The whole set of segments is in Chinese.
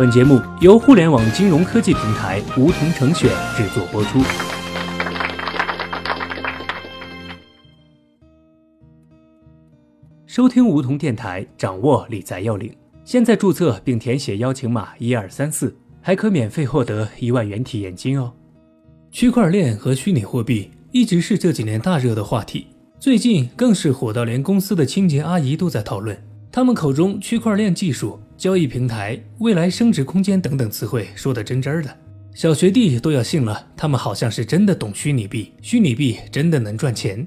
本节目由互联网金融科技平台梧桐城选制作播出。收听梧桐电台，掌握理财要领。现在注册并填写邀请码一二三四，还可免费获得一万元体验金哦。区块链和虚拟货币一直是这几年大热的话题，最近更是火到连公司的清洁阿姨都在讨论。他们口中区块链技术、交易平台、未来升值空间等等词汇说的真真的，小学弟都要信了。他们好像是真的懂虚拟币，虚拟币真的能赚钱。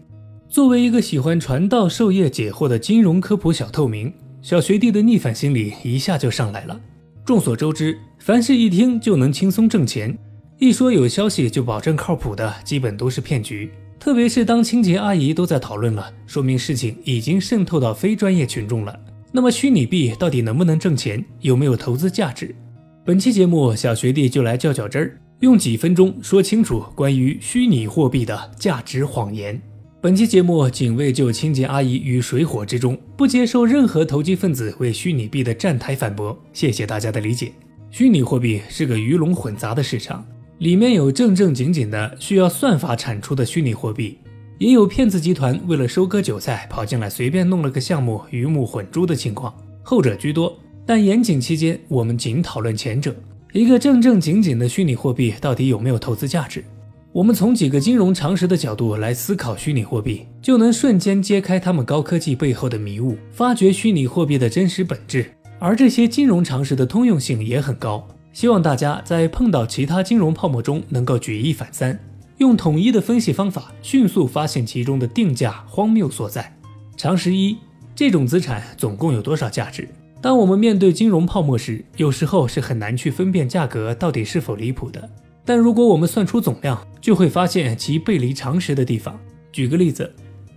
作为一个喜欢传道授业解惑的金融科普小透明，小学弟的逆反心理一下就上来了。众所周知，凡是一听就能轻松挣钱，一说有消息就保证靠谱的，基本都是骗局。特别是当清洁阿姨都在讨论了，说明事情已经渗透到非专业群众了。那么虚拟币到底能不能挣钱？有没有投资价值？本期节目，小学弟就来较较真儿，用几分钟说清楚关于虚拟货币的价值谎言。本期节目仅为救清洁阿姨于水火之中，不接受任何投机分子为虚拟币的站台反驳。谢谢大家的理解。虚拟货币是个鱼龙混杂的市场，里面有正正经经的需要算法产出的虚拟货币。也有骗子集团为了收割韭菜跑进来随便弄了个项目鱼目混珠的情况，后者居多。但严谨期间，我们仅讨论前者。一个正正经经的虚拟货币到底有没有投资价值？我们从几个金融常识的角度来思考虚拟货币，就能瞬间揭开他们高科技背后的迷雾，发掘虚拟货币的真实本质。而这些金融常识的通用性也很高，希望大家在碰到其他金融泡沫中能够举一反三。用统一的分析方法，迅速发现其中的定价荒谬所在。常识一：这种资产总共有多少价值？当我们面对金融泡沫时，有时候是很难去分辨价格到底是否离谱的。但如果我们算出总量，就会发现其背离常识的地方。举个例子，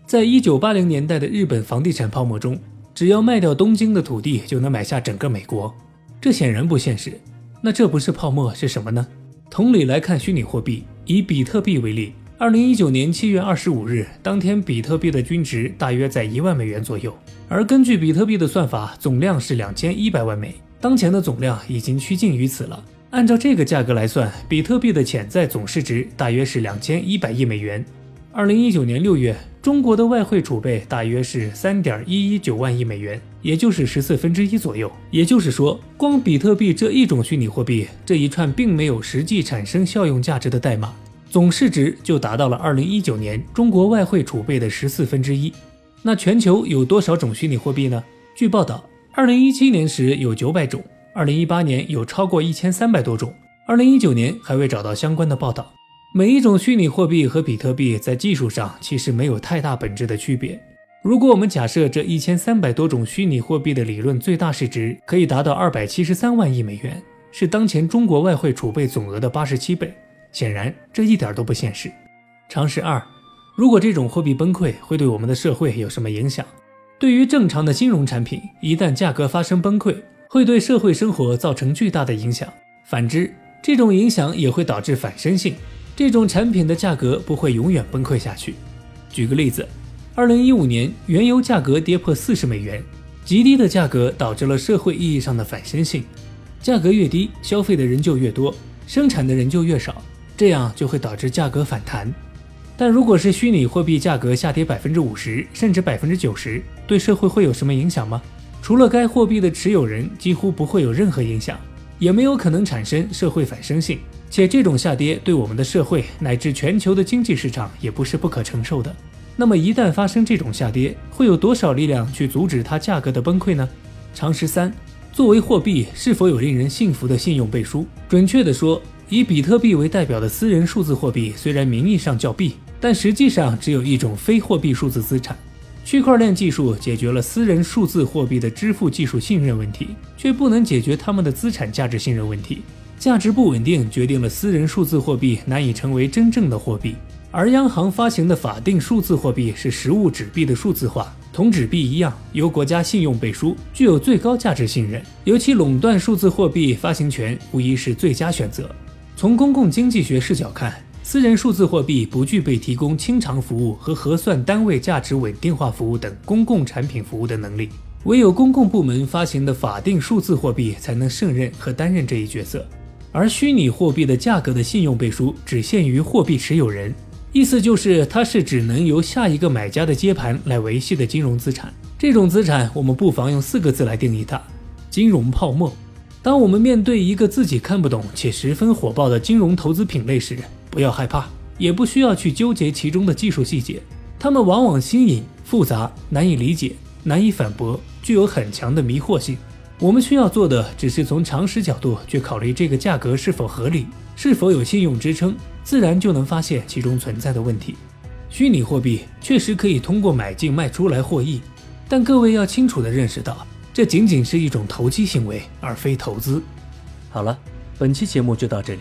在一九八零年代的日本房地产泡沫中，只要卖掉东京的土地，就能买下整个美国。这显然不现实。那这不是泡沫是什么呢？同理来看，虚拟货币。以比特币为例，二零一九年七月二十五日当天，比特币的均值大约在一万美元左右。而根据比特币的算法，总量是两千一百万枚，当前的总量已经趋近于此了。按照这个价格来算，比特币的潜在总市值大约是两千一百亿美元。二零一九年六月，中国的外汇储备大约是三点一一九万亿美元，也就是十四分之一左右。也就是说，光比特币这一种虚拟货币，这一串并没有实际产生效用价值的代码，总市值就达到了二零一九年中国外汇储备的十四分之一。那全球有多少种虚拟货币呢？据报道，二零一七年时有九百种，二零一八年有超过一千三百多种，二零一九年还未找到相关的报道。每一种虚拟货币和比特币在技术上其实没有太大本质的区别。如果我们假设这一千三百多种虚拟货币的理论最大市值可以达到二百七十三万亿美元，是当前中国外汇储备总额的八十七倍，显然这一点都不现实。常识二：如果这种货币崩溃，会对我们的社会有什么影响？对于正常的金融产品，一旦价格发生崩溃，会对社会生活造成巨大的影响。反之，这种影响也会导致反身性。这种产品的价格不会永远崩溃下去。举个例子，二零一五年原油价格跌破四十美元，极低的价格导致了社会意义上的反身性。价格越低，消费的人就越多，生产的人就越少，这样就会导致价格反弹。但如果是虚拟货币价格下跌百分之五十甚至百分之九十，对社会会有什么影响吗？除了该货币的持有人，几乎不会有任何影响，也没有可能产生社会反生性。且这种下跌对我们的社会乃至全球的经济市场也不是不可承受的。那么一旦发生这种下跌，会有多少力量去阻止它价格的崩溃呢？常识三：作为货币，是否有令人信服的信用背书？准确的说，以比特币为代表的私人数字货币，虽然名义上叫币，但实际上只有一种非货币数字资产。区块链技术解决了私人数字货币的支付技术信任问题，却不能解决他们的资产价值信任问题。价值不稳定决定了私人数字货币难以成为真正的货币，而央行发行的法定数字货币是实物纸币的数字化，同纸币一样由国家信用背书，具有最高价值信任，由其垄断数字货币发行权无疑是最佳选择。从公共经济学视角看，私人数字货币不具备提供清偿服务和核算单位价值稳定化服务等公共产品服务的能力。唯有公共部门发行的法定数字货币才能胜任和担任这一角色，而虚拟货币的价格的信用背书只限于货币持有人，意思就是它是只能由下一个买家的接盘来维系的金融资产。这种资产，我们不妨用四个字来定义它：金融泡沫。当我们面对一个自己看不懂且十分火爆的金融投资品类时，不要害怕，也不需要去纠结其中的技术细节，它们往往新颖、复杂、难以理解、难以反驳，具有很强的迷惑性。我们需要做的，只是从常识角度去考虑这个价格是否合理，是否有信用支撑，自然就能发现其中存在的问题。虚拟货币确实可以通过买进卖出来获益，但各位要清楚地认识到。这仅仅是一种投机行为，而非投资。好了，本期节目就到这里。